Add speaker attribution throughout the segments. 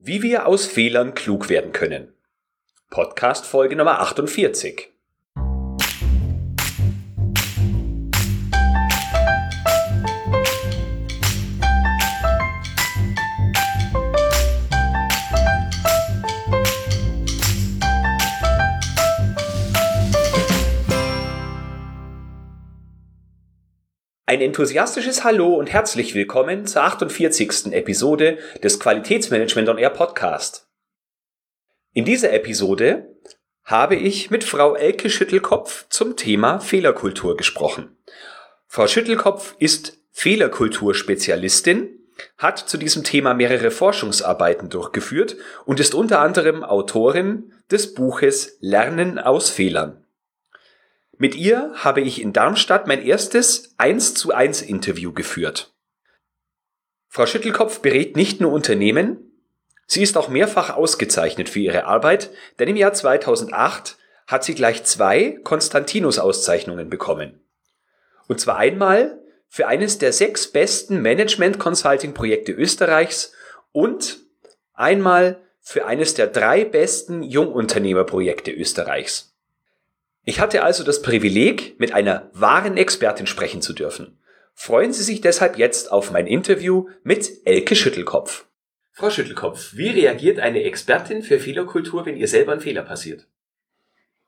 Speaker 1: Wie wir aus Fehlern klug werden können. Podcast Folge Nummer 48. Ein enthusiastisches Hallo und herzlich willkommen zur 48. Episode des Qualitätsmanagement on Air Podcast. In dieser Episode habe ich mit Frau Elke Schüttelkopf zum Thema Fehlerkultur gesprochen. Frau Schüttelkopf ist Fehlerkulturspezialistin, hat zu diesem Thema mehrere Forschungsarbeiten durchgeführt und ist unter anderem Autorin des Buches Lernen aus Fehlern. Mit ihr habe ich in Darmstadt mein erstes 1 zu 1 Interview geführt. Frau Schüttelkopf berät nicht nur Unternehmen, sie ist auch mehrfach ausgezeichnet für ihre Arbeit, denn im Jahr 2008 hat sie gleich zwei Konstantinus-Auszeichnungen bekommen. Und zwar einmal für eines der sechs besten Management-Consulting-Projekte Österreichs und einmal für eines der drei besten Jungunternehmerprojekte Österreichs. Ich hatte also das Privileg, mit einer wahren Expertin sprechen zu dürfen. Freuen Sie sich deshalb jetzt auf mein Interview mit Elke Schüttelkopf. Frau Schüttelkopf, wie reagiert eine Expertin für Fehlerkultur, wenn ihr selber ein Fehler passiert?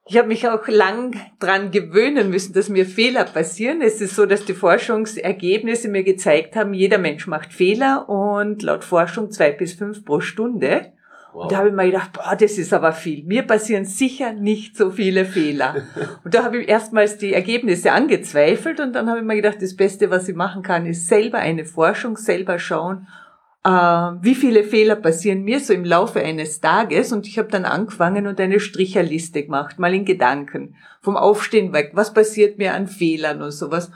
Speaker 2: Ich habe mich auch lang dran gewöhnen müssen, dass mir Fehler passieren. Es ist so, dass die Forschungsergebnisse mir gezeigt haben, jeder Mensch macht Fehler und laut Forschung zwei bis fünf pro Stunde. Wow. Und da habe ich mir gedacht, boah, das ist aber viel. Mir passieren sicher nicht so viele Fehler. und da habe ich erstmals die Ergebnisse angezweifelt und dann habe ich mir gedacht, das Beste, was ich machen kann, ist selber eine Forschung, selber schauen, äh, wie viele Fehler passieren mir so im Laufe eines Tages. Und ich habe dann angefangen und eine Stricherliste gemacht, mal in Gedanken, vom Aufstehen weg, was passiert mir an Fehlern und sowas.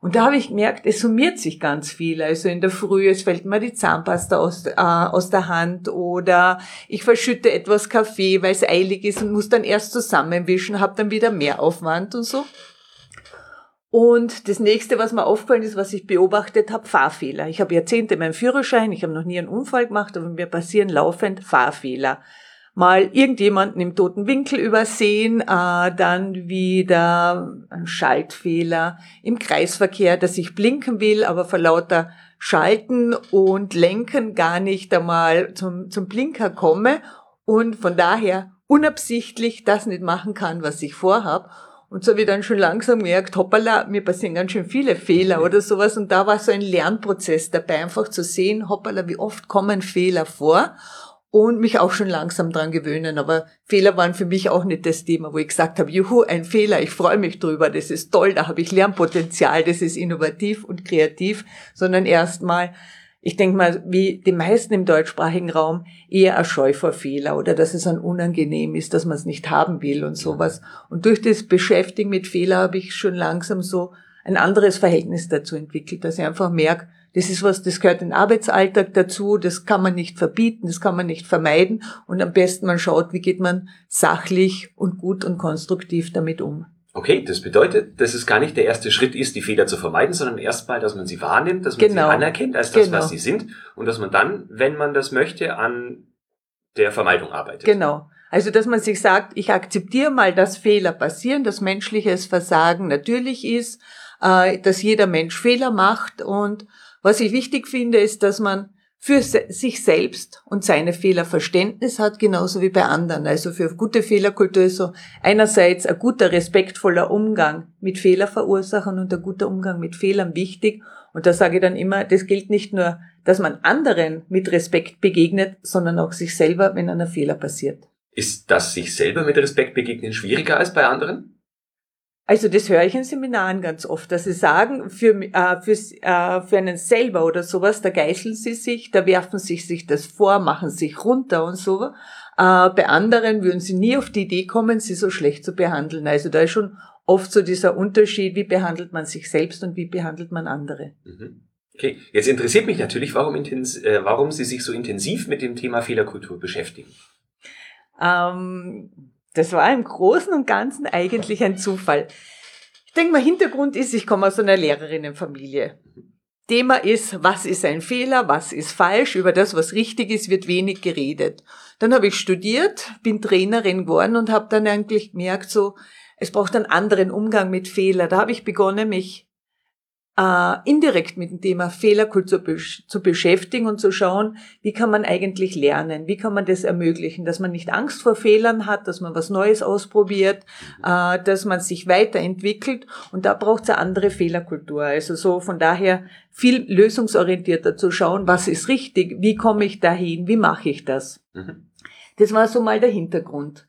Speaker 2: Und da habe ich gemerkt, es summiert sich ganz viel. Also in der Früh, es fällt mir die Zahnpasta aus, äh, aus der Hand oder ich verschütte etwas Kaffee, weil es eilig ist und muss dann erst zusammenwischen, habe dann wieder mehr Aufwand und so. Und das nächste, was mir aufgefallen ist, was ich beobachtet habe, Fahrfehler. Ich habe Jahrzehnte meinen Führerschein, ich habe noch nie einen Unfall gemacht, aber mir passieren laufend Fahrfehler mal irgendjemanden im toten Winkel übersehen, äh, dann wieder ein Schaltfehler im Kreisverkehr, dass ich blinken will, aber vor lauter Schalten und Lenken gar nicht einmal zum, zum Blinker komme und von daher unabsichtlich das nicht machen kann, was ich vorhab. Und so ich dann schon langsam gemerkt, hoppala, mir passieren ganz schön viele Fehler oder sowas. Und da war so ein Lernprozess dabei, einfach zu sehen, hoppala, wie oft kommen Fehler vor und mich auch schon langsam dran gewöhnen. Aber Fehler waren für mich auch nicht das Thema, wo ich gesagt habe, juhu, ein Fehler, ich freue mich drüber, das ist toll, da habe ich Lernpotenzial, das ist innovativ und kreativ, sondern erstmal, ich denke mal, wie die meisten im deutschsprachigen Raum, eher ein Scheu vor Fehler oder dass es ein unangenehm ist, dass man es nicht haben will und sowas. Und durch das Beschäftigen mit Fehler habe ich schon langsam so ein anderes Verhältnis dazu entwickelt, dass ich einfach merke, das ist was, das gehört in den Arbeitsalltag dazu, das kann man nicht verbieten, das kann man nicht vermeiden und am besten man schaut, wie geht man sachlich und gut und konstruktiv damit um.
Speaker 1: Okay, das bedeutet, dass es gar nicht der erste Schritt ist, die Fehler zu vermeiden, sondern erstmal, dass man sie wahrnimmt, dass man genau. sie anerkennt als das, genau. was sie sind und dass man dann, wenn man das möchte, an der Vermeidung arbeitet.
Speaker 2: Genau. Also, dass man sich sagt, ich akzeptiere mal, dass Fehler passieren, dass menschliches Versagen natürlich ist, äh, dass jeder Mensch Fehler macht und was ich wichtig finde, ist, dass man für sich selbst und seine Fehler Verständnis hat, genauso wie bei anderen. Also für gute Fehlerkultur ist so einerseits ein guter, respektvoller Umgang mit Fehlerverursachern und ein guter Umgang mit Fehlern wichtig. Und da sage ich dann immer, das gilt nicht nur, dass man anderen mit Respekt begegnet, sondern auch sich selber, wenn einer Fehler passiert.
Speaker 1: Ist das sich selber mit Respekt begegnen schwieriger als bei anderen?
Speaker 2: Also das höre ich in Seminaren ganz oft, dass sie sagen, für, äh, für, äh, für einen selber oder sowas, da geißeln sie sich, da werfen sich sich das vor, machen sich runter und so. Äh, bei anderen würden sie nie auf die Idee kommen, sie so schlecht zu behandeln. Also da ist schon oft so dieser Unterschied, wie behandelt man sich selbst und wie behandelt man andere.
Speaker 1: Mhm. Okay, jetzt interessiert mich natürlich, warum, intens äh, warum Sie sich so intensiv mit dem Thema Fehlerkultur beschäftigen.
Speaker 2: Ähm, das war im Großen und Ganzen eigentlich ein Zufall. Ich denke mal, Hintergrund ist, ich komme aus einer Lehrerinnenfamilie. Thema ist, was ist ein Fehler, was ist falsch, über das, was richtig ist, wird wenig geredet. Dann habe ich studiert, bin Trainerin geworden und habe dann eigentlich gemerkt, so, es braucht einen anderen Umgang mit Fehler. Da habe ich begonnen, mich äh, indirekt mit dem Thema Fehlerkultur zu beschäftigen und zu schauen, wie kann man eigentlich lernen, wie kann man das ermöglichen, dass man nicht Angst vor Fehlern hat, dass man was Neues ausprobiert, äh, dass man sich weiterentwickelt und da braucht es eine andere Fehlerkultur. Also so von daher viel lösungsorientierter zu schauen, was ist richtig, wie komme ich dahin, wie mache ich das. Mhm. Das war so mal der Hintergrund.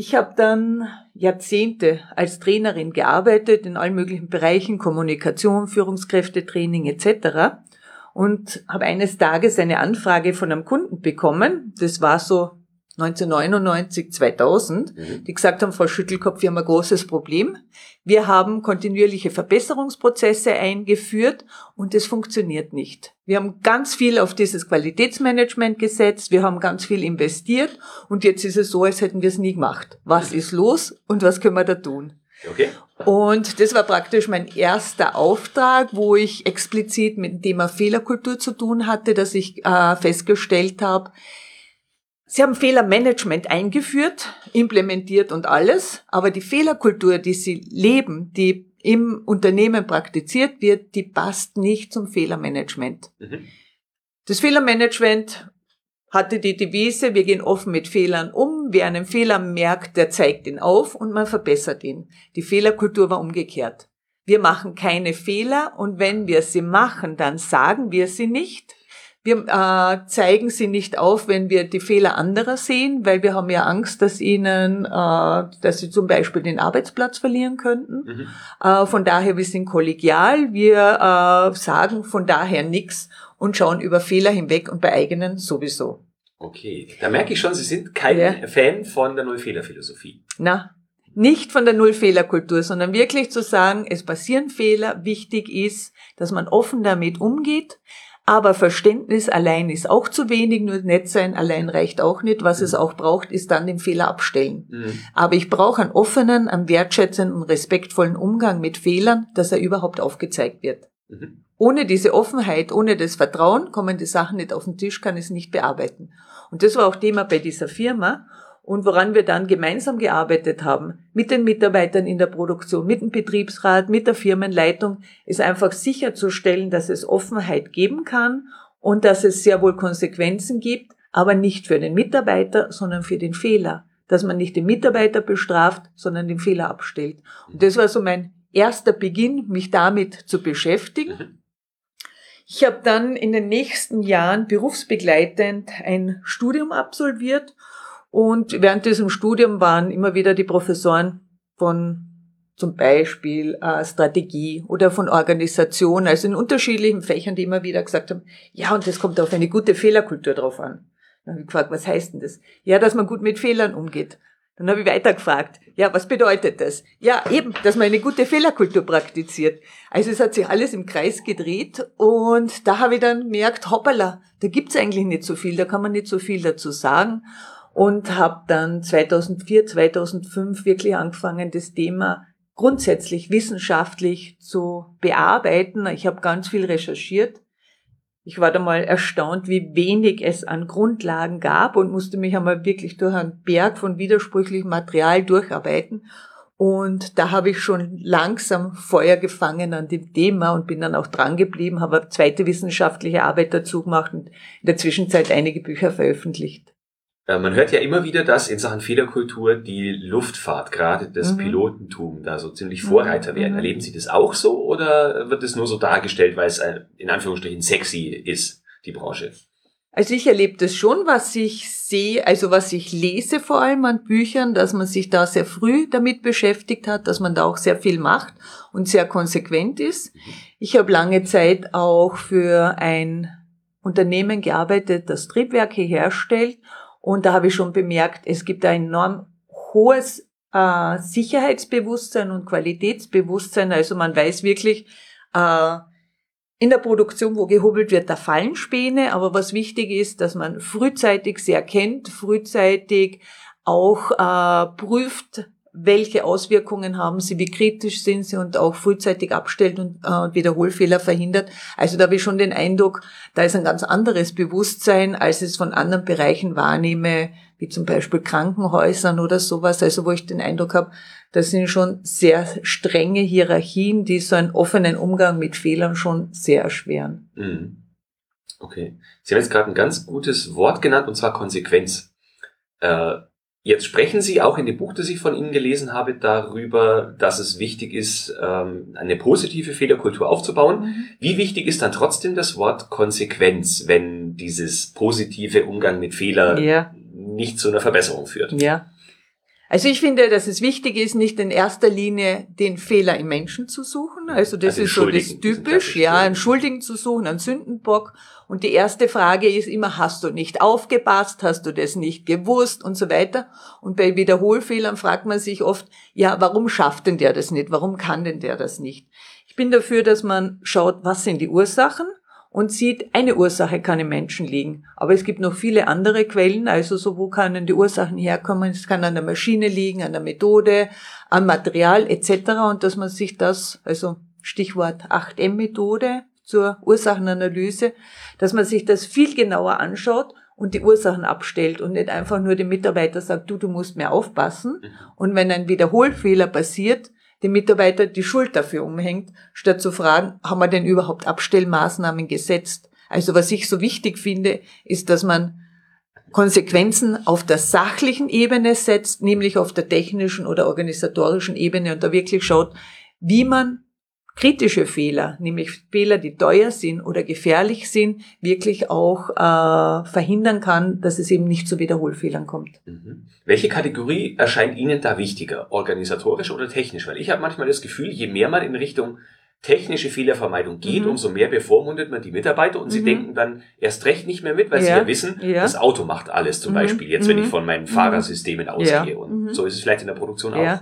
Speaker 2: Ich habe dann Jahrzehnte als Trainerin gearbeitet in allen möglichen Bereichen, Kommunikation, Führungskräftetraining etc. Und habe eines Tages eine Anfrage von einem Kunden bekommen. Das war so 1999, 2000, mhm. die gesagt haben, Frau Schüttelkopf, wir haben ein großes Problem. Wir haben kontinuierliche Verbesserungsprozesse eingeführt und es funktioniert nicht. Wir haben ganz viel auf dieses Qualitätsmanagement gesetzt, wir haben ganz viel investiert und jetzt ist es so, als hätten wir es nie gemacht. Was ist los und was können wir da tun? Okay. Und das war praktisch mein erster Auftrag, wo ich explizit mit dem Thema Fehlerkultur zu tun hatte, dass ich äh, festgestellt habe, Sie haben Fehlermanagement eingeführt, implementiert und alles, aber die Fehlerkultur, die Sie leben, die im Unternehmen praktiziert wird, die passt nicht zum Fehlermanagement. Mhm. Das Fehlermanagement hatte die Devise, wir gehen offen mit Fehlern um, wer einen Fehler merkt, der zeigt ihn auf und man verbessert ihn. Die Fehlerkultur war umgekehrt. Wir machen keine Fehler und wenn wir sie machen, dann sagen wir sie nicht, wir äh, zeigen sie nicht auf, wenn wir die Fehler anderer sehen, weil wir haben ja Angst, dass ihnen, äh, dass sie zum Beispiel den Arbeitsplatz verlieren könnten. Mhm. Äh, von daher, wir sind kollegial, wir äh, sagen von daher nichts und schauen über Fehler hinweg und bei eigenen sowieso.
Speaker 1: Okay, da merke ich schon, Sie sind kein ja. Fan von der Null-Fehler-Philosophie.
Speaker 2: Na, nicht von der Null-Fehler-Kultur, sondern wirklich zu sagen, es passieren Fehler, wichtig ist, dass man offen damit umgeht, aber Verständnis allein ist auch zu wenig, nur nett sein allein reicht auch nicht. Was mhm. es auch braucht, ist dann den Fehler abstellen. Mhm. Aber ich brauche einen offenen, einen wertschätzenden respektvollen Umgang mit Fehlern, dass er überhaupt aufgezeigt wird. Mhm. Ohne diese Offenheit, ohne das Vertrauen kommen die Sachen nicht auf den Tisch, kann es nicht bearbeiten. Und das war auch Thema bei dieser Firma und woran wir dann gemeinsam gearbeitet haben, mit den Mitarbeitern in der Produktion, mit dem Betriebsrat, mit der Firmenleitung, ist einfach sicherzustellen, dass es Offenheit geben kann und dass es sehr wohl Konsequenzen gibt, aber nicht für den Mitarbeiter, sondern für den Fehler. Dass man nicht den Mitarbeiter bestraft, sondern den Fehler abstellt. Und das war so mein erster Beginn, mich damit zu beschäftigen. Mhm. Ich habe dann in den nächsten Jahren berufsbegleitend ein Studium absolviert und während diesem Studium waren immer wieder die Professoren von zum Beispiel äh, Strategie oder von Organisation, also in unterschiedlichen Fächern, die immer wieder gesagt haben, ja, und das kommt auf eine gute Fehlerkultur drauf an. Dann habe ich gefragt, was heißt denn das? Ja, dass man gut mit Fehlern umgeht. Dann habe ich weiter gefragt, ja, was bedeutet das? Ja, eben, dass man eine gute Fehlerkultur praktiziert. Also es hat sich alles im Kreis gedreht und da habe ich dann gemerkt, hoppala, da gibt's eigentlich nicht so viel, da kann man nicht so viel dazu sagen und habe dann 2004, 2005 wirklich angefangen, das Thema grundsätzlich wissenschaftlich zu bearbeiten. Ich habe ganz viel recherchiert. Ich war da mal erstaunt, wie wenig es an Grundlagen gab und musste mich einmal wirklich durch einen Berg von widersprüchlichem Material durcharbeiten. Und da habe ich schon langsam Feuer gefangen an dem Thema und bin dann auch dran geblieben, habe eine zweite wissenschaftliche Arbeit dazu gemacht und in der Zwischenzeit einige Bücher veröffentlicht.
Speaker 1: Äh, man hört ja immer wieder, dass in Sachen Fehlerkultur die Luftfahrt, gerade das mhm. Pilotentum, da so ziemlich Vorreiter mhm. werden. Erleben Sie das auch so oder wird es nur so dargestellt, weil es äh, in Anführungsstrichen sexy ist, die Branche?
Speaker 2: Also ich erlebe das schon, was ich sehe, also was ich lese vor allem an Büchern, dass man sich da sehr früh damit beschäftigt hat, dass man da auch sehr viel macht und sehr konsequent ist. Mhm. Ich habe lange Zeit auch für ein Unternehmen gearbeitet, das Triebwerke herstellt und da habe ich schon bemerkt, es gibt ein enorm hohes äh, Sicherheitsbewusstsein und Qualitätsbewusstsein. Also man weiß wirklich, äh, in der Produktion, wo gehobelt wird, da fallen Späne. Aber was wichtig ist, dass man frühzeitig sehr kennt, frühzeitig auch äh, prüft, welche Auswirkungen haben sie, wie kritisch sind sie und auch frühzeitig abstellt und äh, Wiederholfehler verhindert. Also da habe ich schon den Eindruck, da ist ein ganz anderes Bewusstsein, als ich es von anderen Bereichen wahrnehme, wie zum Beispiel Krankenhäusern oder sowas. Also wo ich den Eindruck habe, das sind schon sehr strenge Hierarchien, die so einen offenen Umgang mit Fehlern schon sehr erschweren.
Speaker 1: Mhm. Okay. Sie haben jetzt gerade ein ganz gutes Wort genannt, und zwar Konsequenz. Äh, jetzt sprechen Sie auch in dem Buch, das ich von Ihnen gelesen habe, darüber, dass es wichtig ist, ähm, eine positive Fehlerkultur aufzubauen. Mhm. Wie wichtig ist dann trotzdem das Wort Konsequenz, wenn dieses positive Umgang mit Fehler ja. nicht zu einer Verbesserung führt?
Speaker 2: Ja. Also ich finde, dass es wichtig ist, nicht in erster Linie den Fehler im Menschen zu suchen. Also das also ist so das typisch, ja, einen Schuldigen zu suchen, einen Sündenbock. Und die erste Frage ist immer, hast du nicht aufgepasst, hast du das nicht gewusst und so weiter. Und bei Wiederholfehlern fragt man sich oft, ja, warum schafft denn der das nicht? Warum kann denn der das nicht? Ich bin dafür, dass man schaut, was sind die Ursachen und sieht, eine Ursache kann im Menschen liegen. Aber es gibt noch viele andere Quellen, also so wo können die Ursachen herkommen. Es kann an der Maschine liegen, an der Methode, am Material etc. Und dass man sich das, also Stichwort 8M-Methode zur Ursachenanalyse, dass man sich das viel genauer anschaut und die Ursachen abstellt und nicht einfach nur dem Mitarbeiter sagt, du, du musst mehr aufpassen. Mhm. Und wenn ein Wiederholfehler passiert, dem Mitarbeiter die Schuld dafür umhängt, statt zu fragen, haben wir denn überhaupt Abstellmaßnahmen gesetzt? Also was ich so wichtig finde, ist, dass man Konsequenzen auf der sachlichen Ebene setzt, nämlich auf der technischen oder organisatorischen Ebene und da wirklich schaut, wie man kritische Fehler, nämlich Fehler, die teuer sind oder gefährlich sind, wirklich auch äh, verhindern kann, dass es eben nicht zu Wiederholfehlern kommt.
Speaker 1: Mhm. Welche Kategorie erscheint Ihnen da wichtiger, organisatorisch oder technisch? Weil ich habe manchmal das Gefühl, je mehr man in Richtung technische Fehlervermeidung geht, mhm. umso mehr bevormundet man die Mitarbeiter und mhm. sie denken dann erst recht nicht mehr mit, weil ja. sie ja wissen, ja. das Auto macht alles zum mhm. Beispiel, jetzt wenn ich mhm. von meinen Fahrersystemen mhm. ausgehe. Und so ist es vielleicht in der Produktion auch.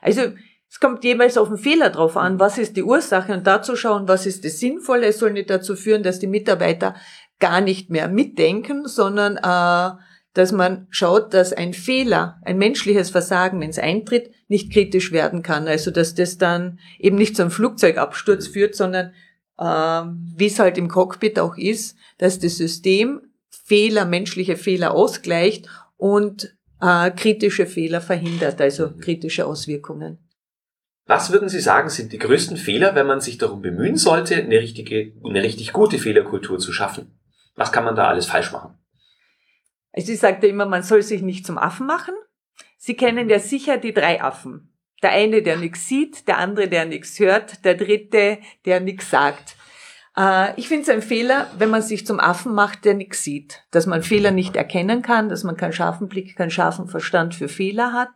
Speaker 2: Also es kommt jeweils auf den Fehler drauf an, was ist die Ursache und dazu schauen, was ist das Sinnvolle. Es soll nicht dazu führen, dass die Mitarbeiter gar nicht mehr mitdenken, sondern äh, dass man schaut, dass ein Fehler, ein menschliches Versagen, wenn es eintritt, nicht kritisch werden kann. Also dass das dann eben nicht zu einem Flugzeugabsturz führt, sondern äh, wie es halt im Cockpit auch ist, dass das System Fehler, menschliche Fehler ausgleicht und äh, kritische Fehler verhindert, also kritische Auswirkungen.
Speaker 1: Was würden Sie sagen, sind die größten Fehler, wenn man sich darum bemühen sollte, eine richtige, eine richtig gute Fehlerkultur zu schaffen? Was kann man da alles falsch machen?
Speaker 2: Also ich sagte immer, man soll sich nicht zum Affen machen. Sie kennen ja sicher die drei Affen. Der eine, der nichts sieht, der andere, der nichts hört, der dritte, der nichts sagt. Äh, ich finde es ein Fehler, wenn man sich zum Affen macht, der nichts sieht. Dass man Fehler nicht erkennen kann, dass man keinen scharfen Blick, keinen scharfen Verstand für Fehler hat,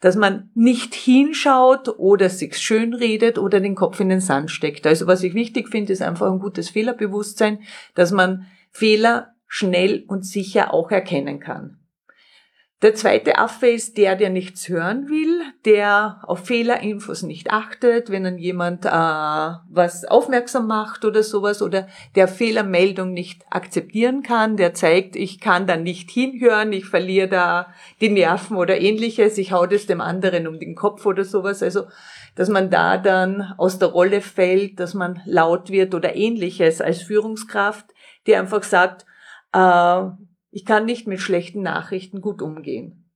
Speaker 2: dass man nicht hinschaut oder sich schön redet oder den Kopf in den Sand steckt. Also was ich wichtig finde, ist einfach ein gutes Fehlerbewusstsein, dass man Fehler schnell und sicher auch erkennen kann. Der zweite Affe ist der, der nichts hören will, der auf Fehlerinfos nicht achtet, wenn dann jemand äh, was aufmerksam macht oder sowas oder der Fehlermeldung nicht akzeptieren kann, der zeigt, ich kann da nicht hinhören, ich verliere da die Nerven oder ähnliches, ich hau das dem anderen um den Kopf oder sowas. Also, dass man da dann aus der Rolle fällt, dass man laut wird oder ähnliches als Führungskraft, die einfach sagt, äh, ich kann nicht mit schlechten Nachrichten gut umgehen.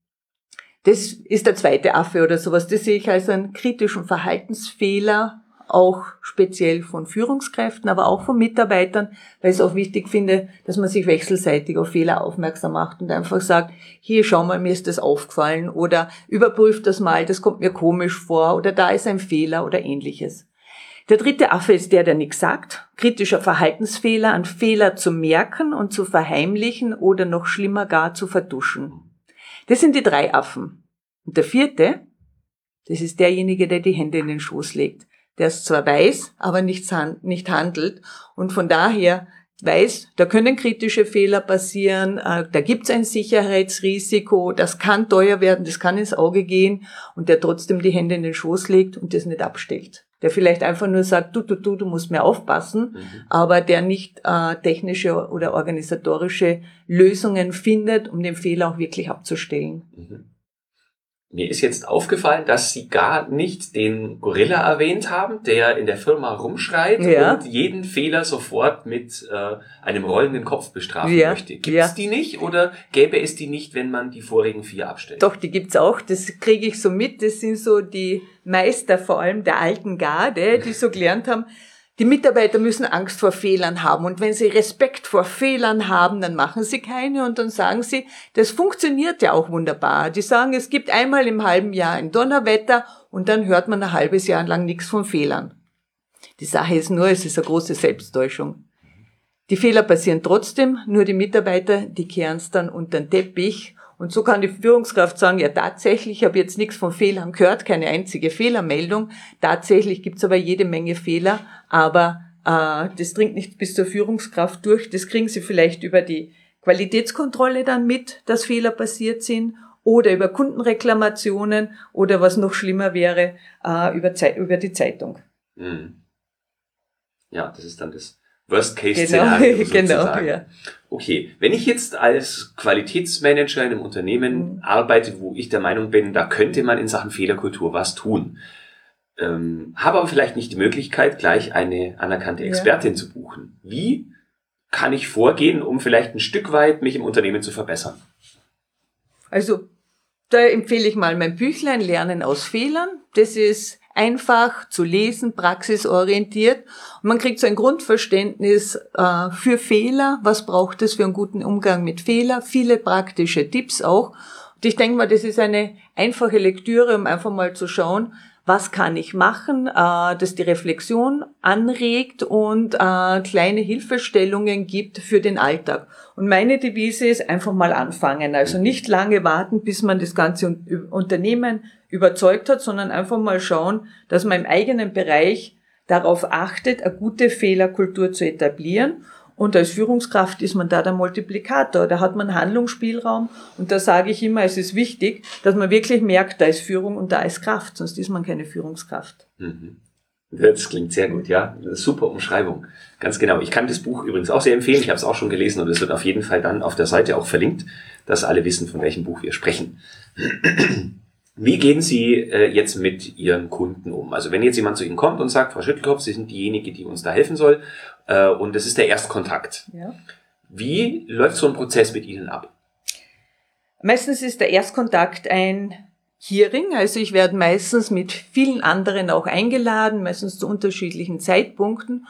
Speaker 2: Das ist der zweite Affe oder sowas. Das sehe ich als einen kritischen Verhaltensfehler, auch speziell von Führungskräften, aber auch von Mitarbeitern, weil ich es auch wichtig finde, dass man sich wechselseitig auf Fehler aufmerksam macht und einfach sagt, hier schau mal, mir ist das aufgefallen oder überprüft das mal, das kommt mir komisch vor oder da ist ein Fehler oder ähnliches. Der dritte Affe ist der, der nichts sagt. Kritischer Verhaltensfehler, an Fehler zu merken und zu verheimlichen oder noch schlimmer gar zu verduschen. Das sind die drei Affen. Und der vierte, das ist derjenige, der die Hände in den Schoß legt. Der es zwar weiß, aber nicht, handelt und von daher weiß, da können kritische Fehler passieren, äh, da gibt es ein Sicherheitsrisiko, das kann teuer werden, das kann ins Auge gehen und der trotzdem die Hände in den Schoß legt und das nicht abstellt der vielleicht einfach nur sagt, du, du, du, du musst mehr aufpassen, mhm. aber der nicht äh, technische oder organisatorische Lösungen findet, um den Fehler auch wirklich abzustellen.
Speaker 1: Mhm. Mir ist jetzt aufgefallen, dass Sie gar nicht den Gorilla erwähnt haben, der in der Firma rumschreit ja. und jeden Fehler sofort mit äh, einem rollenden Kopf bestrafen ja. möchte. Gibt es ja. die nicht oder gäbe es die nicht, wenn man die vorigen vier abstellt?
Speaker 2: Doch, die gibt's auch. Das kriege ich so mit. Das sind so die Meister vor allem der alten Garde, die so gelernt haben, die Mitarbeiter müssen Angst vor Fehlern haben. Und wenn sie Respekt vor Fehlern haben, dann machen sie keine und dann sagen sie, das funktioniert ja auch wunderbar. Die sagen, es gibt einmal im halben Jahr ein Donnerwetter und dann hört man ein halbes Jahr lang nichts von Fehlern. Die Sache ist nur, es ist eine große Selbsttäuschung. Die Fehler passieren trotzdem, nur die Mitarbeiter, die kehren es dann unter den Teppich und so kann die Führungskraft sagen, ja tatsächlich, ich habe jetzt nichts von Fehlern gehört, keine einzige Fehlermeldung. Tatsächlich gibt's aber jede Menge Fehler, aber äh, das dringt nicht bis zur Führungskraft durch. Das kriegen sie vielleicht über die Qualitätskontrolle dann mit, dass Fehler passiert sind oder über Kundenreklamationen oder was noch schlimmer wäre, äh, über, über die Zeitung. Mhm.
Speaker 1: Ja, das ist dann das Worst-Case-Szenario genau, genau, ja. Okay, wenn ich jetzt als Qualitätsmanager in einem Unternehmen mhm. arbeite, wo ich der Meinung bin, da könnte man in Sachen Fehlerkultur was tun, ähm, habe aber vielleicht nicht die Möglichkeit, gleich eine anerkannte Expertin ja. zu buchen. Wie kann ich vorgehen, um vielleicht ein Stück weit mich im Unternehmen zu verbessern?
Speaker 2: Also, da empfehle ich mal mein Büchlein Lernen aus Fehlern. Das ist einfach zu lesen, praxisorientiert. Und man kriegt so ein Grundverständnis äh, für Fehler. Was braucht es für einen guten Umgang mit Fehler? Viele praktische Tipps auch. Und ich denke mal, das ist eine einfache Lektüre, um einfach mal zu schauen, was kann ich machen, äh, dass die Reflexion anregt und äh, kleine Hilfestellungen gibt für den Alltag. Und meine Devise ist einfach mal anfangen. Also nicht lange warten, bis man das ganze Unternehmen überzeugt hat, sondern einfach mal schauen, dass man im eigenen Bereich darauf achtet, eine gute Fehlerkultur zu etablieren und als Führungskraft ist man da der Multiplikator, da hat man Handlungsspielraum und da sage ich immer, es ist wichtig, dass man wirklich merkt, da ist Führung und da ist Kraft, sonst ist man keine Führungskraft. Mhm.
Speaker 1: Das klingt sehr gut, ja. Super Umschreibung. Ganz genau. Ich kann das Buch übrigens auch sehr empfehlen. Ich habe es auch schon gelesen und es wird auf jeden Fall dann auf der Seite auch verlinkt, dass alle wissen, von welchem Buch wir sprechen. Wie gehen Sie äh, jetzt mit Ihren Kunden um? Also wenn jetzt jemand zu Ihnen kommt und sagt, Frau Schüttelkopf, Sie sind diejenige, die uns da helfen soll, äh, und das ist der Erstkontakt. Ja. Wie läuft so ein Prozess mit Ihnen ab?
Speaker 2: Meistens ist der Erstkontakt ein Hearing, also ich werde meistens mit vielen anderen auch eingeladen, meistens zu unterschiedlichen Zeitpunkten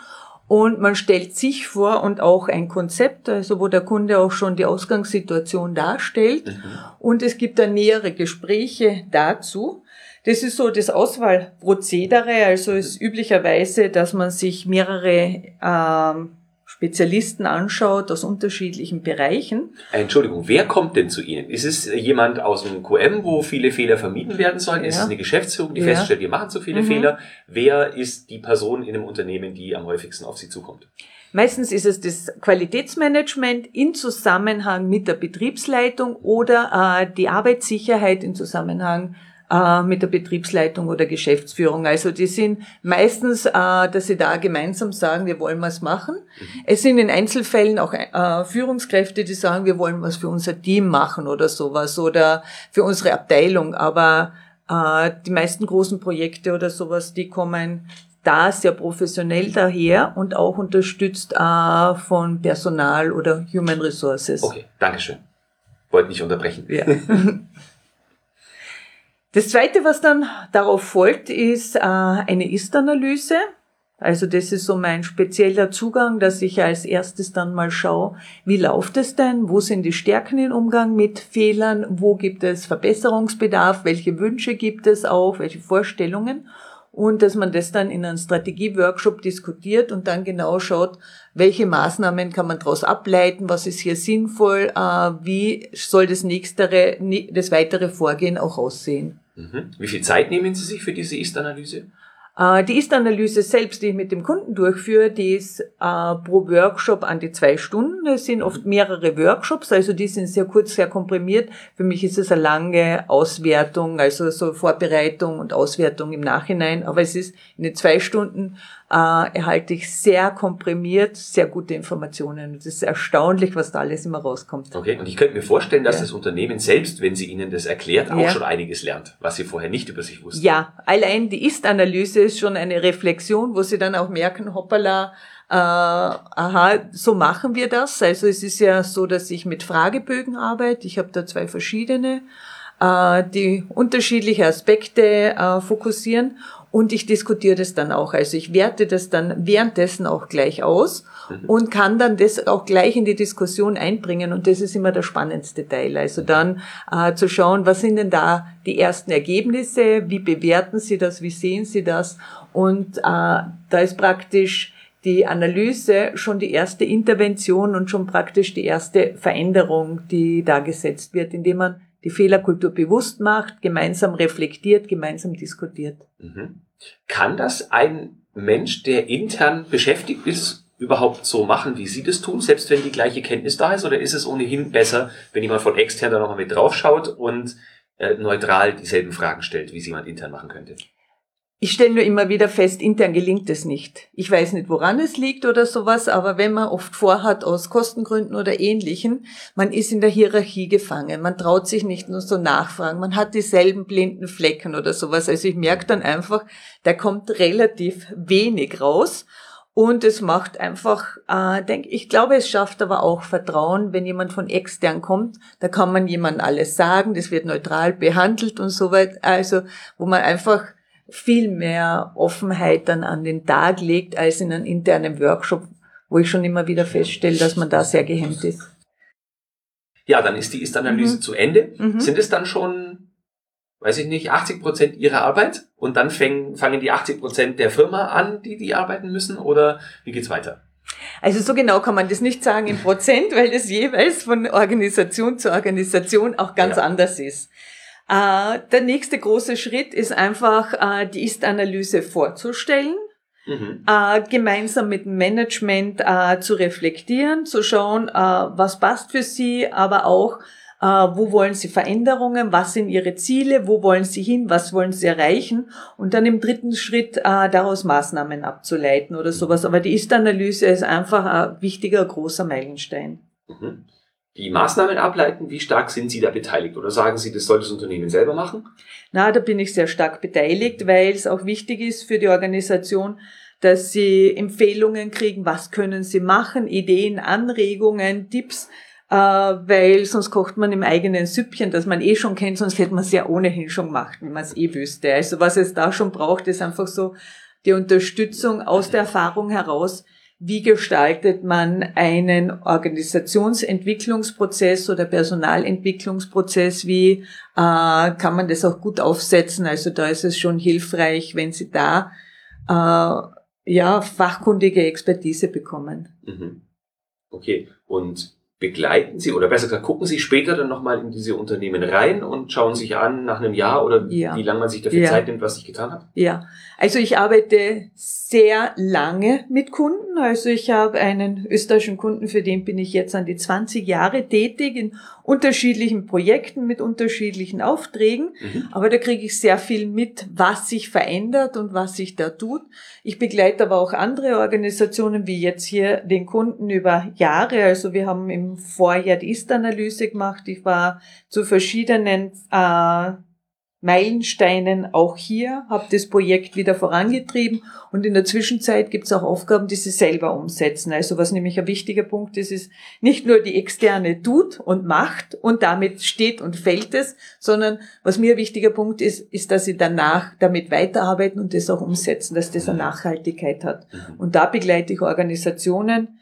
Speaker 2: und man stellt sich vor und auch ein Konzept, also wo der Kunde auch schon die Ausgangssituation darstellt. Mhm. Und es gibt dann nähere Gespräche dazu. Das ist so das Auswahlprozedere. Also es ist üblicherweise, dass man sich mehrere ähm, Spezialisten anschaut aus unterschiedlichen Bereichen.
Speaker 1: Entschuldigung, wer kommt denn zu Ihnen? Ist es jemand aus dem QM, wo viele Fehler vermieden werden sollen? Ist ja. es eine Geschäftsführung, die ja. feststellt, wir machen zu viele mhm. Fehler? Wer ist die Person in einem Unternehmen, die am häufigsten auf Sie zukommt?
Speaker 2: Meistens ist es das Qualitätsmanagement in Zusammenhang mit der Betriebsleitung oder äh, die Arbeitssicherheit in Zusammenhang äh, mit der Betriebsleitung oder Geschäftsführung. Also die sind meistens, äh, dass sie da gemeinsam sagen, wir wollen was machen. Mhm. Es sind in Einzelfällen auch äh, Führungskräfte, die sagen, wir wollen was für unser Team machen oder sowas oder für unsere Abteilung. Aber äh, die meisten großen Projekte oder sowas, die kommen da sehr professionell daher und auch unterstützt äh, von Personal oder Human Resources.
Speaker 1: Okay, Dankeschön. Wollte nicht unterbrechen. Ja.
Speaker 2: Das Zweite, was dann darauf folgt, ist äh, eine Ist-Analyse. Also das ist so mein spezieller Zugang, dass ich als erstes dann mal schaue, wie läuft es denn, wo sind die Stärken im Umgang mit Fehlern, wo gibt es Verbesserungsbedarf, welche Wünsche gibt es auch, welche Vorstellungen und dass man das dann in einem Strategieworkshop diskutiert und dann genau schaut, welche Maßnahmen kann man daraus ableiten, was ist hier sinnvoll, äh, wie soll das nächste, das weitere Vorgehen auch aussehen.
Speaker 1: Mhm. Wie viel Zeit nehmen Sie sich für diese Ist-Analyse?
Speaker 2: Äh, die Ist-Analyse selbst, die ich mit dem Kunden durchführe, die ist äh, pro Workshop an die zwei Stunden. Es sind oft mehrere Workshops, also die sind sehr kurz, sehr komprimiert. Für mich ist es eine lange Auswertung, also so Vorbereitung und Auswertung im Nachhinein. Aber es ist in den zwei Stunden äh, erhalte ich sehr komprimiert, sehr gute Informationen. Es ist erstaunlich, was da alles immer rauskommt.
Speaker 1: Okay, und ich könnte mir vorstellen, dass ja. das Unternehmen selbst, wenn sie Ihnen das erklärt, auch ja. schon einiges lernt, was Sie vorher nicht über sich wussten.
Speaker 2: Ja, allein die Ist-Analyse ist schon eine Reflexion, wo Sie dann auch merken, hoppala, äh, aha, so machen wir das. Also es ist ja so, dass ich mit Fragebögen arbeite. Ich habe da zwei verschiedene, äh, die unterschiedliche Aspekte äh, fokussieren und ich diskutiere das dann auch. Also ich werte das dann währenddessen auch gleich aus mhm. und kann dann das auch gleich in die Diskussion einbringen. Und das ist immer der spannendste Teil. Also dann äh, zu schauen, was sind denn da die ersten Ergebnisse, wie bewerten Sie das, wie sehen Sie das? Und äh, da ist praktisch die Analyse schon die erste Intervention und schon praktisch die erste Veränderung, die da gesetzt wird, indem man die Fehlerkultur bewusst macht, gemeinsam reflektiert, gemeinsam diskutiert. Mhm.
Speaker 1: Kann das ein Mensch, der intern beschäftigt ist, überhaupt so machen, wie Sie das tun, selbst wenn die gleiche Kenntnis da ist? Oder ist es ohnehin besser, wenn jemand von extern da nochmal mit draufschaut und äh, neutral dieselben Fragen stellt, wie es jemand intern machen könnte?
Speaker 2: Ich stelle nur immer wieder fest, intern gelingt es nicht. Ich weiß nicht, woran es liegt oder sowas, aber wenn man oft vorhat, aus Kostengründen oder ähnlichen, man ist in der Hierarchie gefangen, man traut sich nicht nur so nachfragen, man hat dieselben blinden Flecken oder sowas. Also ich merke dann einfach, da kommt relativ wenig raus. Und es macht einfach, äh, denk, ich glaube, es schafft aber auch Vertrauen, wenn jemand von extern kommt. Da kann man jemandem alles sagen, das wird neutral behandelt und so weiter. Also, wo man einfach viel mehr Offenheit dann an den Tag legt als in einem internen Workshop, wo ich schon immer wieder feststelle, dass man da sehr gehemmt ist.
Speaker 1: Ja, dann ist die Ist-Analyse mhm. zu Ende. Mhm. Sind es dann schon, weiß ich nicht, 80 Prozent Ihrer Arbeit? Und dann fangen, fangen die 80 Prozent der Firma an, die die arbeiten müssen? Oder wie geht's weiter?
Speaker 2: Also so genau kann man das nicht sagen in Prozent, weil das jeweils von Organisation zu Organisation auch ganz ja. anders ist. Äh, der nächste große Schritt ist einfach, äh, die Ist-Analyse vorzustellen. Mhm. Äh, gemeinsam mit dem Management äh, zu reflektieren, zu schauen, äh, was passt für sie, aber auch, äh, wo wollen sie Veränderungen, was sind ihre Ziele, wo wollen sie hin, was wollen sie erreichen und dann im dritten Schritt daraus Maßnahmen abzuleiten oder sowas. Aber die Ist-Analyse ist einfach ein wichtiger, großer Meilenstein.
Speaker 1: Mhm die Maßnahmen ableiten? Wie stark sind Sie da beteiligt? Oder sagen Sie, das soll das Unternehmen selber machen?
Speaker 2: Na, da bin ich sehr stark beteiligt, weil es auch wichtig ist für die Organisation, dass sie Empfehlungen kriegen, was können sie machen, Ideen, Anregungen, Tipps, äh, weil sonst kocht man im eigenen Süppchen, das man eh schon kennt, sonst hätte man es ja ohnehin schon gemacht, wenn man es eh wüsste. Also was es da schon braucht, ist einfach so die Unterstützung aus der Erfahrung heraus, wie gestaltet man einen Organisationsentwicklungsprozess oder Personalentwicklungsprozess, wie äh, kann man das auch gut aufsetzen. Also da ist es schon hilfreich, wenn Sie da äh, ja fachkundige Expertise bekommen.
Speaker 1: Mhm. Okay, und begleiten Sie oder besser gesagt, gucken Sie später dann nochmal in diese Unternehmen rein und schauen sich an nach einem Jahr oder ja. wie lange man sich dafür ja. Zeit nimmt, was ich getan habe?
Speaker 2: Ja, also ich arbeite sehr lange mit Kunden. Also ich habe einen österreichischen Kunden, für den bin ich jetzt an die 20 Jahre tätig in unterschiedlichen Projekten mit unterschiedlichen Aufträgen. Mhm. Aber da kriege ich sehr viel mit, was sich verändert und was sich da tut. Ich begleite aber auch andere Organisationen, wie jetzt hier den Kunden über Jahre. Also wir haben im Vorjahr die Ist-Analyse gemacht. Ich war zu verschiedenen äh, Meilensteinen auch hier, habe das Projekt wieder vorangetrieben und in der Zwischenzeit gibt es auch Aufgaben, die sie selber umsetzen. Also was nämlich ein wichtiger Punkt ist, ist nicht nur die externe tut und macht und damit steht und fällt es, sondern was mir ein wichtiger Punkt ist, ist, dass sie danach damit weiterarbeiten und das auch umsetzen, dass das eine Nachhaltigkeit hat. Mhm. Und da begleite ich Organisationen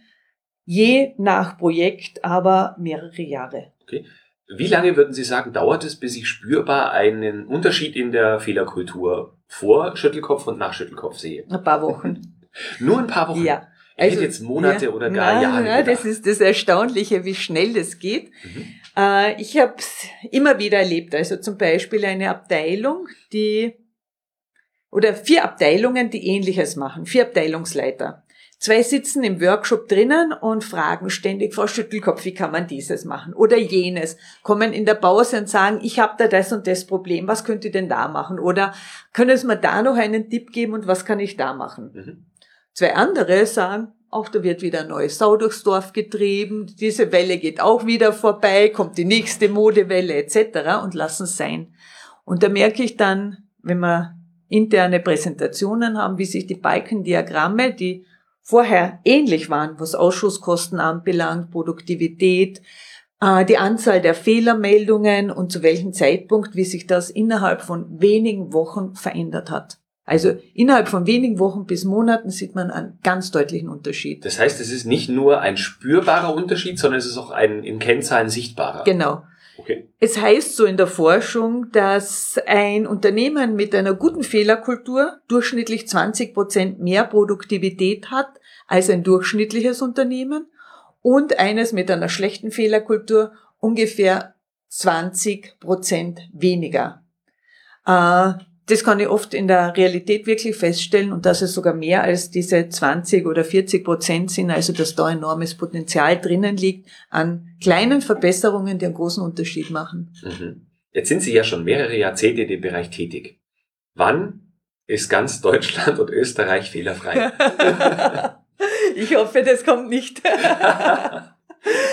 Speaker 2: je nach Projekt, aber mehrere Jahre.
Speaker 1: Okay. Wie lange würden Sie sagen, dauert es, bis ich spürbar einen Unterschied in der Fehlerkultur vor Schüttelkopf und nach Schüttelkopf sehe?
Speaker 2: Ein paar Wochen.
Speaker 1: Nur ein paar Wochen?
Speaker 2: Ja.
Speaker 1: Also, hätte jetzt Monate ja, oder gar nein, Jahre. Ja,
Speaker 2: das ist das Erstaunliche, wie schnell das geht. Mhm. Äh, ich habe es immer wieder erlebt. Also zum Beispiel eine Abteilung, die oder vier Abteilungen, die Ähnliches machen. Vier Abteilungsleiter. Zwei sitzen im Workshop drinnen und fragen ständig, Frau Schüttelkopf, wie kann man dieses machen oder jenes? Kommen in der Pause und sagen, ich habe da das und das Problem, was könnt ihr denn da machen? Oder können Sie mir da noch einen Tipp geben und was kann ich da machen? Mhm. Zwei andere sagen, auch da wird wieder ein neues Sau durchs Dorf getrieben, diese Welle geht auch wieder vorbei, kommt die nächste Modewelle etc. und lassen es sein. Und da merke ich dann, wenn wir interne Präsentationen haben, wie sich die Balkendiagramme, die vorher ähnlich waren, was Ausschusskosten anbelangt, Produktivität, äh, die Anzahl der Fehlermeldungen und zu welchem Zeitpunkt, wie sich das innerhalb von wenigen Wochen verändert hat. Also innerhalb von wenigen Wochen bis Monaten sieht man einen ganz deutlichen Unterschied.
Speaker 1: Das heißt, es ist nicht nur ein spürbarer Unterschied, sondern es ist auch ein in Kennzahlen sichtbarer.
Speaker 2: Genau. Okay. Es heißt so in der Forschung, dass ein Unternehmen mit einer guten Fehlerkultur durchschnittlich 20 Prozent mehr Produktivität hat als ein durchschnittliches Unternehmen und eines mit einer schlechten Fehlerkultur ungefähr 20 Prozent weniger. Äh, das kann ich oft in der Realität wirklich feststellen und dass es sogar mehr als diese 20 oder 40 Prozent sind, also dass da enormes Potenzial drinnen liegt an kleinen Verbesserungen, die einen großen Unterschied machen.
Speaker 1: Mhm. Jetzt sind Sie ja schon mehrere Jahrzehnte in dem Bereich tätig. Wann ist ganz Deutschland und Österreich fehlerfrei?
Speaker 2: ich hoffe, das kommt nicht.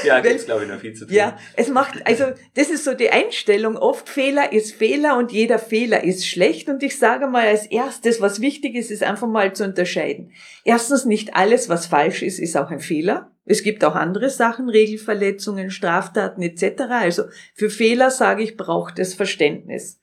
Speaker 1: ja, gibt's glaube ich noch viel zu tun.
Speaker 2: Ja, es macht, also das ist so die Einstellung. Oft Fehler ist Fehler und jeder Fehler ist schlecht. Und ich sage mal als erstes, was wichtig ist, ist einfach mal zu unterscheiden. Erstens, nicht alles, was falsch ist, ist auch ein Fehler. Es gibt auch andere Sachen, Regelverletzungen, Straftaten etc. Also für Fehler sage ich, braucht es Verständnis.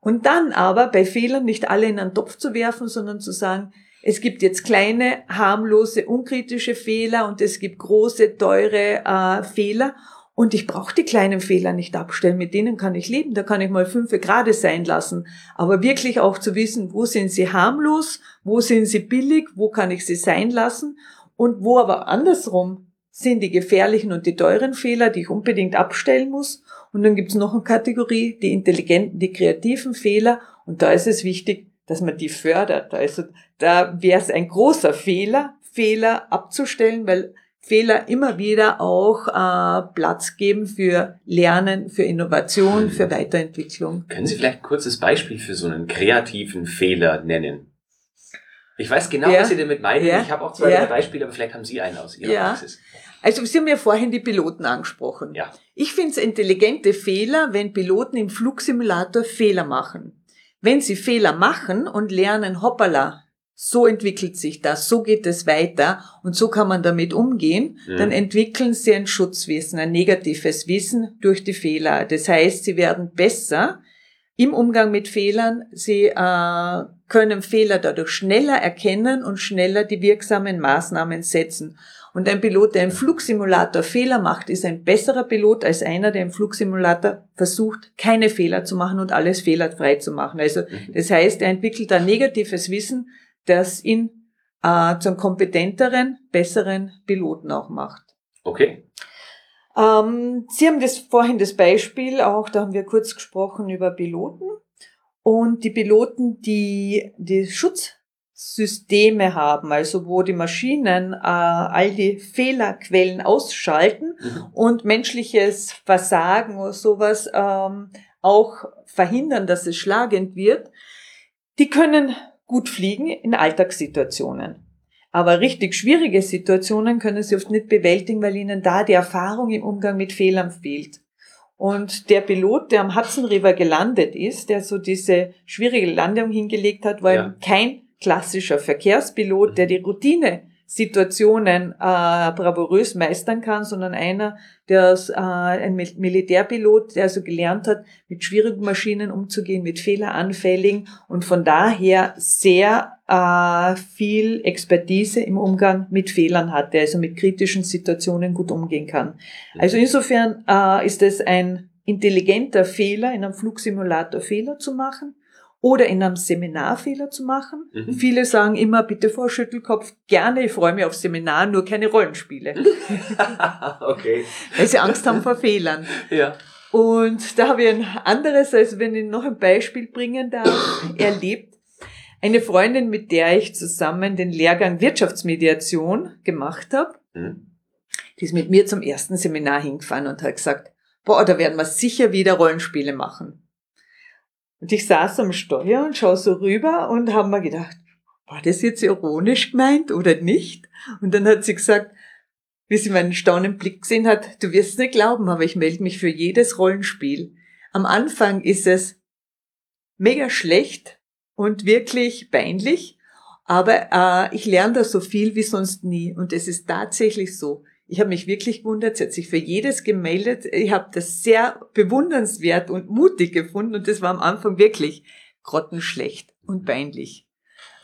Speaker 2: Und dann aber bei Fehlern nicht alle in einen Topf zu werfen, sondern zu sagen, es gibt jetzt kleine, harmlose, unkritische Fehler und es gibt große, teure äh, Fehler. Und ich brauche die kleinen Fehler nicht abstellen, mit denen kann ich leben, da kann ich mal fünf gerade sein lassen. Aber wirklich auch zu wissen, wo sind sie harmlos, wo sind sie billig, wo kann ich sie sein lassen und wo aber andersrum sind die gefährlichen und die teuren Fehler, die ich unbedingt abstellen muss. Und dann gibt es noch eine Kategorie, die intelligenten, die kreativen Fehler. Und da ist es wichtig, dass man die fördert. Also da wäre es ein großer Fehler, Fehler abzustellen, weil Fehler immer wieder auch äh, Platz geben für Lernen, für Innovation, für Weiterentwicklung.
Speaker 1: Können Sie vielleicht ein kurzes Beispiel für so einen kreativen Fehler nennen? Ich weiß genau, ja. was Sie damit meinen. Ja. Ich habe auch zwei ja. Beispiele, aber vielleicht haben Sie einen aus Ihrer ja. Praxis.
Speaker 2: Also Sie haben ja vorhin die Piloten angesprochen. Ja. Ich finde es intelligente Fehler, wenn Piloten im Flugsimulator Fehler machen. Wenn sie Fehler machen und lernen, hoppala, so entwickelt sich das, so geht es weiter und so kann man damit umgehen, mhm. dann entwickeln sie ein Schutzwissen, ein negatives Wissen durch die Fehler. Das heißt, sie werden besser im Umgang mit Fehlern, sie äh, können Fehler dadurch schneller erkennen und schneller die wirksamen Maßnahmen setzen. Und ein Pilot, der im Flugsimulator Fehler macht, ist ein besserer Pilot als einer, der im Flugsimulator versucht, keine Fehler zu machen und alles fehlerfrei zu machen. Also mhm. das heißt, er entwickelt ein negatives Wissen, das ihn äh, zum kompetenteren, besseren Piloten auch macht.
Speaker 1: Okay.
Speaker 2: Ähm, Sie haben das vorhin das Beispiel, auch da haben wir kurz gesprochen über Piloten. Und die Piloten, die die Schutz Systeme haben, also wo die Maschinen äh, all die Fehlerquellen ausschalten mhm. und menschliches Versagen oder sowas ähm, auch verhindern, dass es schlagend wird, die können gut fliegen in Alltagssituationen. Aber richtig schwierige Situationen können sie oft nicht bewältigen, weil ihnen da die Erfahrung im Umgang mit Fehlern fehlt. Und der Pilot, der am Hudson River gelandet ist, der so diese schwierige Landung hingelegt hat, war ja. kein klassischer Verkehrspilot, der die Routine-Situationen äh, bravourös meistern kann, sondern einer, der ist, äh, ein Militärpilot, der also gelernt hat, mit schwierigen Maschinen umzugehen, mit fehleranfälligen und von daher sehr äh, viel Expertise im Umgang mit Fehlern hat, der also mit kritischen Situationen gut umgehen kann. Also insofern äh, ist es ein intelligenter Fehler, in einem Flugsimulator Fehler zu machen oder in einem Seminar Fehler zu machen. Mhm. Viele sagen immer, bitte vor Schüttelkopf, gerne, ich freue mich auf Seminar, nur keine Rollenspiele.
Speaker 1: okay.
Speaker 2: Weil sie Angst haben vor Fehlern.
Speaker 1: Ja.
Speaker 2: Und da habe ich ein anderes, also wenn ich noch ein Beispiel bringen darf, erlebt. Eine Freundin, mit der ich zusammen den Lehrgang Wirtschaftsmediation gemacht habe, mhm. die ist mit mir zum ersten Seminar hingefahren und hat gesagt, boah, da werden wir sicher wieder Rollenspiele machen. Und ich saß am Steuer und schaue so rüber und habe mir gedacht, war das jetzt ironisch gemeint oder nicht? Und dann hat sie gesagt, wie sie meinen staunenden Blick gesehen hat, du wirst nicht glauben, aber ich melde mich für jedes Rollenspiel. Am Anfang ist es mega schlecht und wirklich peinlich, aber äh, ich lerne da so viel wie sonst nie. Und es ist tatsächlich so. Ich habe mich wirklich gewundert, sie hat sich für jedes gemeldet. Ich habe das sehr bewundernswert und mutig gefunden und das war am Anfang wirklich grottenschlecht und peinlich.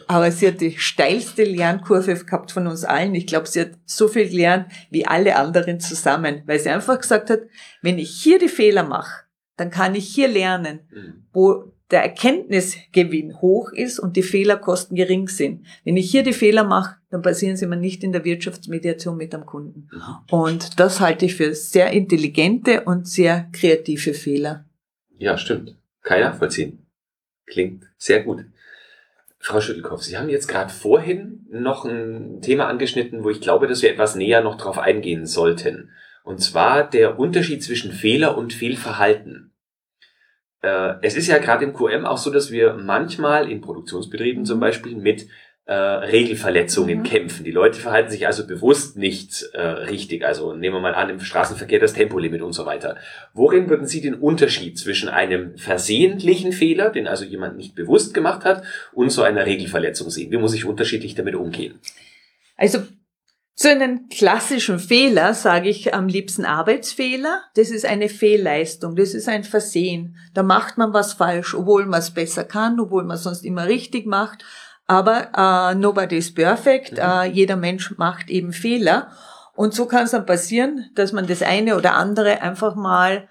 Speaker 2: Aber sie hat die steilste Lernkurve gehabt von uns allen. Ich glaube, sie hat so viel gelernt wie alle anderen zusammen, weil sie einfach gesagt hat, wenn ich hier die Fehler mache, dann kann ich hier lernen, mhm. wo der Erkenntnisgewinn hoch ist und die Fehlerkosten gering sind. Wenn ich hier die Fehler mache, dann passieren sie mir nicht in der Wirtschaftsmediation mit dem Kunden. Und das halte ich für sehr intelligente und sehr kreative Fehler.
Speaker 1: Ja, stimmt. Kann ich nachvollziehen. Klingt sehr gut. Frau Schüttelkopf, Sie haben jetzt gerade vorhin noch ein Thema angeschnitten, wo ich glaube, dass wir etwas näher noch drauf eingehen sollten. Und zwar der Unterschied zwischen Fehler und Fehlverhalten. Äh, es ist ja gerade im QM auch so, dass wir manchmal in Produktionsbetrieben zum Beispiel mit äh, Regelverletzungen mhm. kämpfen. Die Leute verhalten sich also bewusst nicht äh, richtig. Also nehmen wir mal an, im Straßenverkehr das Tempolimit und so weiter. Worin würden Sie den Unterschied zwischen einem versehentlichen Fehler, den also jemand nicht bewusst gemacht hat, und so einer Regelverletzung sehen? Wie muss ich unterschiedlich damit umgehen?
Speaker 2: Also zu einem klassischen Fehler sage ich am liebsten Arbeitsfehler. Das ist eine Fehlleistung, das ist ein Versehen. Da macht man was falsch, obwohl man es besser kann, obwohl man es sonst immer richtig macht. Aber äh, nobody is perfect. Mhm. Äh, jeder Mensch macht eben Fehler. Und so kann es dann passieren, dass man das eine oder andere einfach mal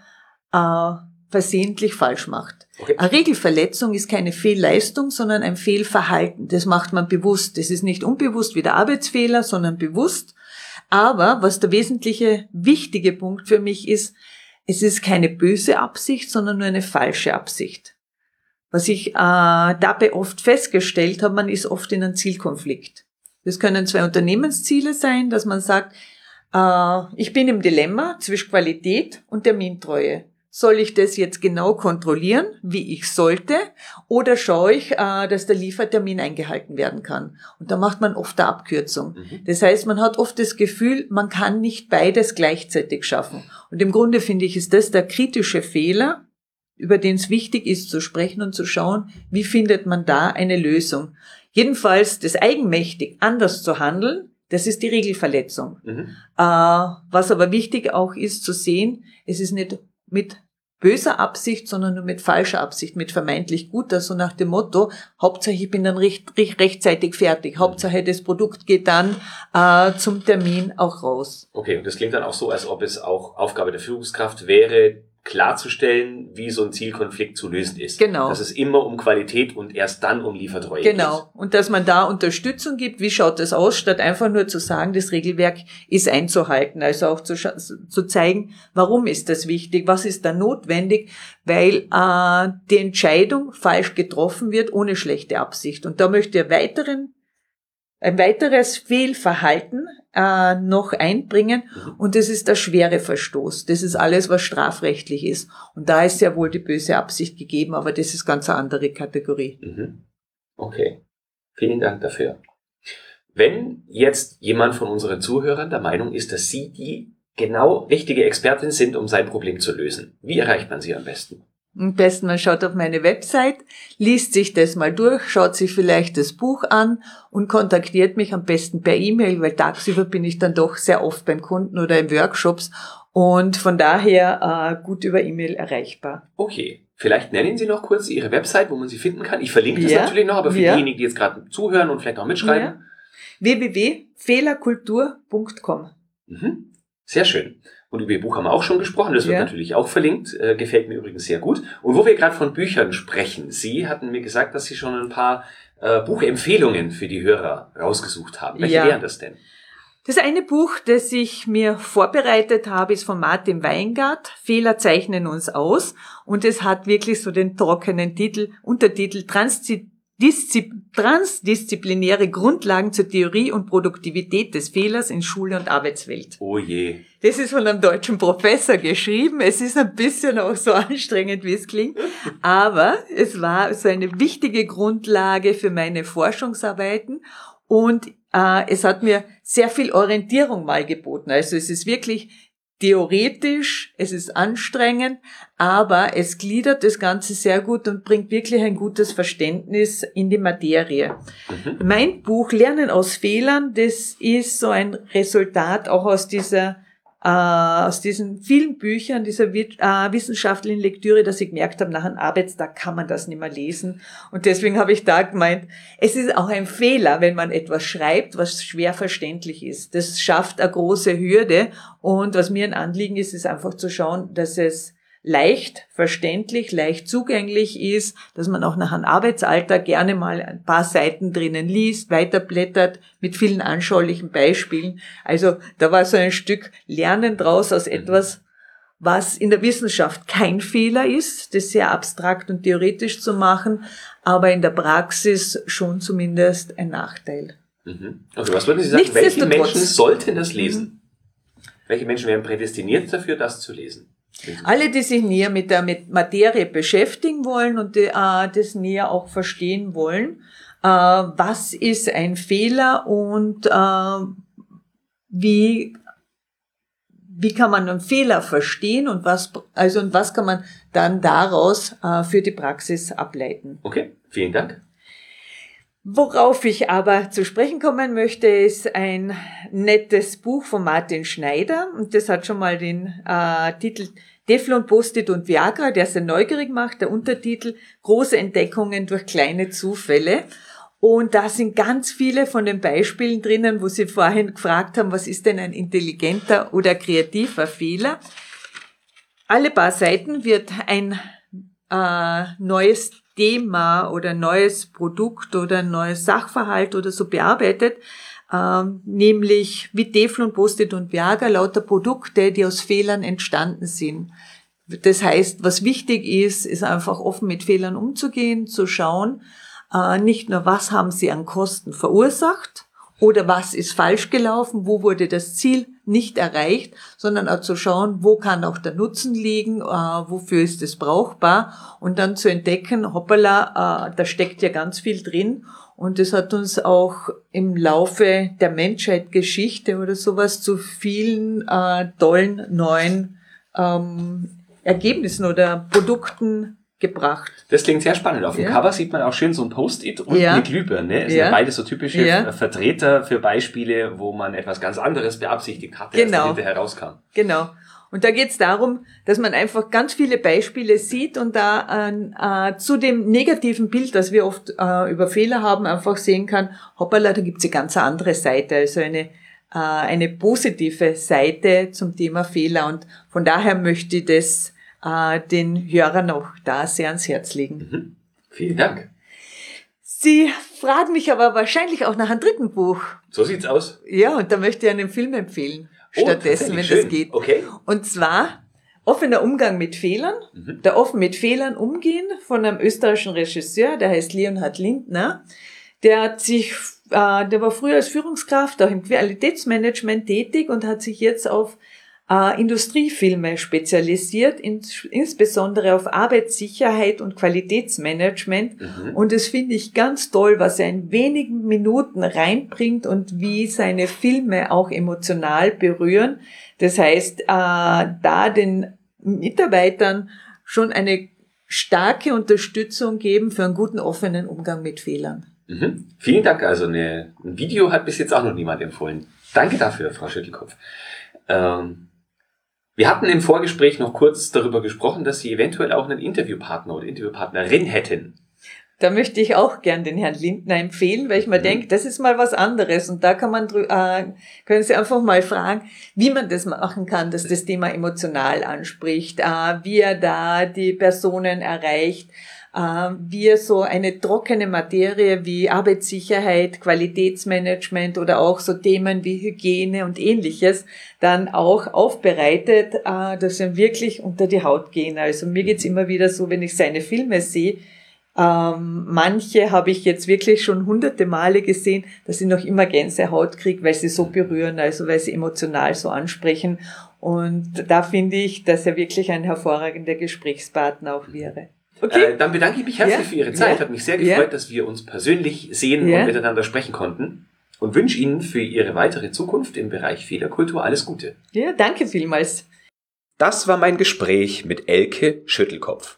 Speaker 2: äh, versehentlich falsch macht. Okay. Eine Regelverletzung ist keine Fehlleistung, sondern ein Fehlverhalten. Das macht man bewusst. Das ist nicht unbewusst wie der Arbeitsfehler, sondern bewusst. Aber was der wesentliche, wichtige Punkt für mich ist, es ist keine böse Absicht, sondern nur eine falsche Absicht. Was ich äh, dabei oft festgestellt habe, man ist oft in einem Zielkonflikt. Das können zwei Unternehmensziele sein, dass man sagt, äh, ich bin im Dilemma zwischen Qualität und Termintreue. Soll ich das jetzt genau kontrollieren, wie ich sollte, oder schaue ich, äh, dass der Liefertermin eingehalten werden kann? Und da macht man oft eine Abkürzung. Mhm. Das heißt, man hat oft das Gefühl, man kann nicht beides gleichzeitig schaffen. Und im Grunde finde ich, ist das der kritische Fehler, über den es wichtig ist zu sprechen und zu schauen, wie findet man da eine Lösung. Jedenfalls das eigenmächtig anders zu handeln, das ist die Regelverletzung. Mhm. Äh, was aber wichtig auch ist zu sehen, es ist nicht mit böser Absicht, sondern nur mit falscher Absicht, mit vermeintlich guter, so nach dem Motto, Hauptsache ich bin dann recht, recht, rechtzeitig fertig, mhm. Hauptsache das Produkt geht dann äh, zum Termin auch raus.
Speaker 1: Okay, und das klingt dann auch so, als ob es auch Aufgabe der Führungskraft wäre, klarzustellen, wie so ein Zielkonflikt zu lösen ist.
Speaker 2: Genau.
Speaker 1: Dass es immer um Qualität und erst dann um Liefertreue
Speaker 2: geht. Genau. Und dass man da Unterstützung gibt, wie schaut das aus, statt einfach nur zu sagen, das Regelwerk ist einzuhalten. Also auch zu, zu zeigen, warum ist das wichtig, was ist da notwendig, weil äh, die Entscheidung falsch getroffen wird ohne schlechte Absicht. Und da möchte ich weiteren ein weiteres Fehlverhalten äh, noch einbringen mhm. und das ist der schwere Verstoß. Das ist alles, was strafrechtlich ist. Und da ist ja wohl die böse Absicht gegeben, aber das ist ganz eine andere Kategorie.
Speaker 1: Mhm. Okay, vielen Dank dafür. Wenn jetzt jemand von unseren Zuhörern der Meinung ist, dass Sie die genau richtige Expertin sind, um sein Problem zu lösen, wie erreicht man Sie am besten?
Speaker 2: Am besten man schaut auf meine Website, liest sich das mal durch, schaut sich vielleicht das Buch an und kontaktiert mich am besten per E-Mail, weil tagsüber bin ich dann doch sehr oft beim Kunden oder in Workshops und von daher äh, gut über E-Mail erreichbar.
Speaker 1: Okay. Vielleicht nennen Sie noch kurz Ihre Website, wo man sie finden kann. Ich verlinke das ja, natürlich noch, aber für ja. diejenigen, die jetzt gerade zuhören und vielleicht auch mitschreiben. Ja.
Speaker 2: www.fehlerkultur.com.
Speaker 1: Mhm. Sehr schön. Und über Ihr Buch haben wir auch schon gesprochen, das wird ja. natürlich auch verlinkt, äh, gefällt mir übrigens sehr gut. Und wo wir gerade von Büchern sprechen, Sie hatten mir gesagt, dass Sie schon ein paar äh, Buchempfehlungen für die Hörer rausgesucht haben. Welche ja. wären das denn?
Speaker 2: Das eine Buch, das ich mir vorbereitet habe, ist von Martin Weingart. Fehler zeichnen uns aus. Und es hat wirklich so den trockenen Titel, Untertitel Transzi transdisziplinäre Grundlagen zur Theorie und Produktivität des Fehlers in Schule und Arbeitswelt.
Speaker 1: Oh je.
Speaker 2: Das ist von einem deutschen Professor geschrieben. Es ist ein bisschen auch so anstrengend, wie es klingt. Aber es war so eine wichtige Grundlage für meine Forschungsarbeiten und äh, es hat mir sehr viel Orientierung mal geboten. Also es ist wirklich theoretisch, es ist anstrengend, aber es gliedert das Ganze sehr gut und bringt wirklich ein gutes Verständnis in die Materie. Mhm. Mein Buch Lernen aus Fehlern, das ist so ein Resultat auch aus dieser aus diesen vielen Büchern, dieser äh, wissenschaftlichen Lektüre, dass ich gemerkt habe, nach einem Arbeitstag kann man das nicht mehr lesen. Und deswegen habe ich da gemeint, es ist auch ein Fehler, wenn man etwas schreibt, was schwer verständlich ist. Das schafft eine große Hürde. Und was mir ein Anliegen ist, ist einfach zu schauen, dass es leicht verständlich, leicht zugänglich ist, dass man auch nach einem Arbeitsalltag gerne mal ein paar Seiten drinnen liest, weiterblättert mit vielen anschaulichen Beispielen. Also da war so ein Stück Lernen draus aus etwas, was in der Wissenschaft kein Fehler ist, das sehr abstrakt und theoretisch zu machen, aber in der Praxis schon zumindest ein Nachteil.
Speaker 1: Mhm. Also was würden Sie sagen, welche Menschen sollten das lesen? Mhm. Welche Menschen wären prädestiniert dafür, das zu lesen?
Speaker 2: Alle, die sich näher mit der Materie beschäftigen wollen und die, äh, das näher auch verstehen wollen, äh, was ist ein Fehler und äh, wie wie kann man einen Fehler verstehen und was also und was kann man dann daraus äh, für die Praxis ableiten?
Speaker 1: Okay, vielen Dank.
Speaker 2: Worauf ich aber zu sprechen kommen möchte, ist ein nettes Buch von Martin Schneider und das hat schon mal den äh, Titel Teflon, Post-it und Viagra, der sehr neugierig macht. Der Untertitel Große Entdeckungen durch kleine Zufälle. Und da sind ganz viele von den Beispielen drinnen, wo Sie vorhin gefragt haben, was ist denn ein intelligenter oder kreativer Fehler? Alle paar Seiten wird ein äh, neues Thema oder neues Produkt oder neues Sachverhalt oder so bearbeitet, ähm, nämlich wie Teflon, Post-it und Viagra, lauter Produkte, die aus Fehlern entstanden sind. Das heißt, was wichtig ist, ist einfach offen mit Fehlern umzugehen, zu schauen, äh, nicht nur, was haben sie an Kosten verursacht, oder was ist falsch gelaufen, wo wurde das Ziel nicht erreicht, sondern auch zu schauen, wo kann auch der Nutzen liegen, äh, wofür ist es brauchbar? Und dann zu entdecken, hoppala, äh, da steckt ja ganz viel drin. Und das hat uns auch im Laufe der Menschheit Geschichte oder sowas zu vielen äh, tollen neuen ähm, Ergebnissen oder Produkten gebracht.
Speaker 1: Das klingt sehr spannend. Auf dem ja. Cover sieht man auch schön so ein Post-it und ja. eine Glühbirne. Das ja. sind beides so typische ja. Vertreter für Beispiele, wo man etwas ganz anderes beabsichtigt hatte,
Speaker 2: genau.
Speaker 1: als hinterher rauskam.
Speaker 2: Genau. Und da geht es darum, dass man einfach ganz viele Beispiele sieht und da äh, äh, zu dem negativen Bild, das wir oft äh, über Fehler haben, einfach sehen kann, hoppala, da gibt's eine ganz andere Seite, also eine, äh, eine positive Seite zum Thema Fehler. Und von daher möchte ich das äh, den Hörern auch da sehr ans Herz legen.
Speaker 1: Mhm. Vielen Dank.
Speaker 2: Sie fragen mich aber wahrscheinlich auch nach einem dritten Buch.
Speaker 1: So sieht's aus.
Speaker 2: Ja, und da möchte ich einen Film empfehlen. Oh, stattdessen, wenn schön. das geht.
Speaker 1: Okay.
Speaker 2: Und zwar offener Umgang mit Fehlern. Mhm. Der offen mit Fehlern umgehen von einem österreichischen Regisseur, der heißt Leonhard Lindner. Der hat sich, äh, der war früher als Führungskraft auch im Qualitätsmanagement tätig und hat sich jetzt auf äh, Industriefilme spezialisiert, in, insbesondere auf Arbeitssicherheit und Qualitätsmanagement. Mhm. Und das finde ich ganz toll, was er in wenigen Minuten reinbringt und wie seine Filme auch emotional berühren. Das heißt, äh, da den Mitarbeitern schon eine starke Unterstützung geben für einen guten offenen Umgang mit Fehlern.
Speaker 1: Mhm. Vielen Dank. Also eine, ein Video hat bis jetzt auch noch niemand empfohlen. Danke dafür, Frau Schüttelkopf. Ähm, wir hatten im Vorgespräch noch kurz darüber gesprochen, dass Sie eventuell auch einen Interviewpartner oder Interviewpartnerin hätten.
Speaker 2: Da möchte ich auch gern den Herrn Lindner empfehlen, weil ich mir mhm. denke, das ist mal was anderes. Und da kann man, äh, können Sie einfach mal fragen, wie man das machen kann, dass das Thema emotional anspricht, äh, wie er da die Personen erreicht, wir so eine trockene Materie wie Arbeitssicherheit, Qualitätsmanagement oder auch so Themen wie Hygiene und ähnliches dann auch aufbereitet, äh, dass wir wirklich unter die Haut gehen. Also mir geht's immer wieder so, wenn ich seine Filme sehe, Ähm, manche habe ich jetzt wirklich schon hunderte Male gesehen, dass ich noch immer Gänsehaut kriege, weil sie so berühren, also weil sie emotional so ansprechen. Und da finde ich, dass er wirklich ein hervorragender Gesprächspartner auch wäre.
Speaker 1: Okay. Äh, dann bedanke ich mich herzlich ja. für Ihre Zeit. Ja. Hat mich sehr gefreut, ja. dass wir uns persönlich sehen und miteinander sprechen konnten. Und wünsche Ihnen für Ihre weitere Zukunft im Bereich Federkultur alles Gute.
Speaker 2: Ja, danke vielmals.
Speaker 1: Das war mein Gespräch mit Elke Schüttelkopf.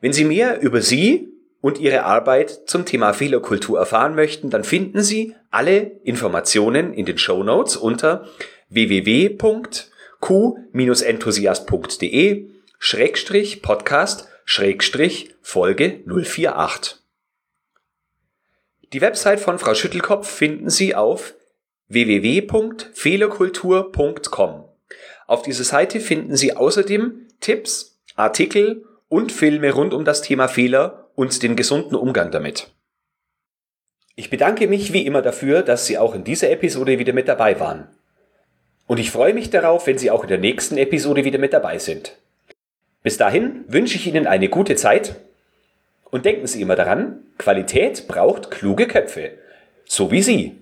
Speaker 1: Wenn Sie mehr über sie und ihre Arbeit zum Thema Fehlerkultur erfahren möchten, dann finden Sie alle Informationen in den Show Notes unter www.q-enthusiast.de Schrägstrich Podcast Schrägstrich Folge 048. Die Website von Frau Schüttelkopf finden Sie auf www.fehlerkultur.com. Auf dieser Seite finden Sie außerdem Tipps, Artikel und Filme rund um das Thema Fehler und den gesunden Umgang damit. Ich bedanke mich wie immer dafür, dass Sie auch in dieser Episode wieder mit dabei waren. Und ich freue mich darauf, wenn Sie auch in der nächsten Episode wieder mit dabei sind. Bis dahin wünsche ich Ihnen eine gute Zeit und denken Sie immer daran, Qualität braucht kluge Köpfe, so wie Sie.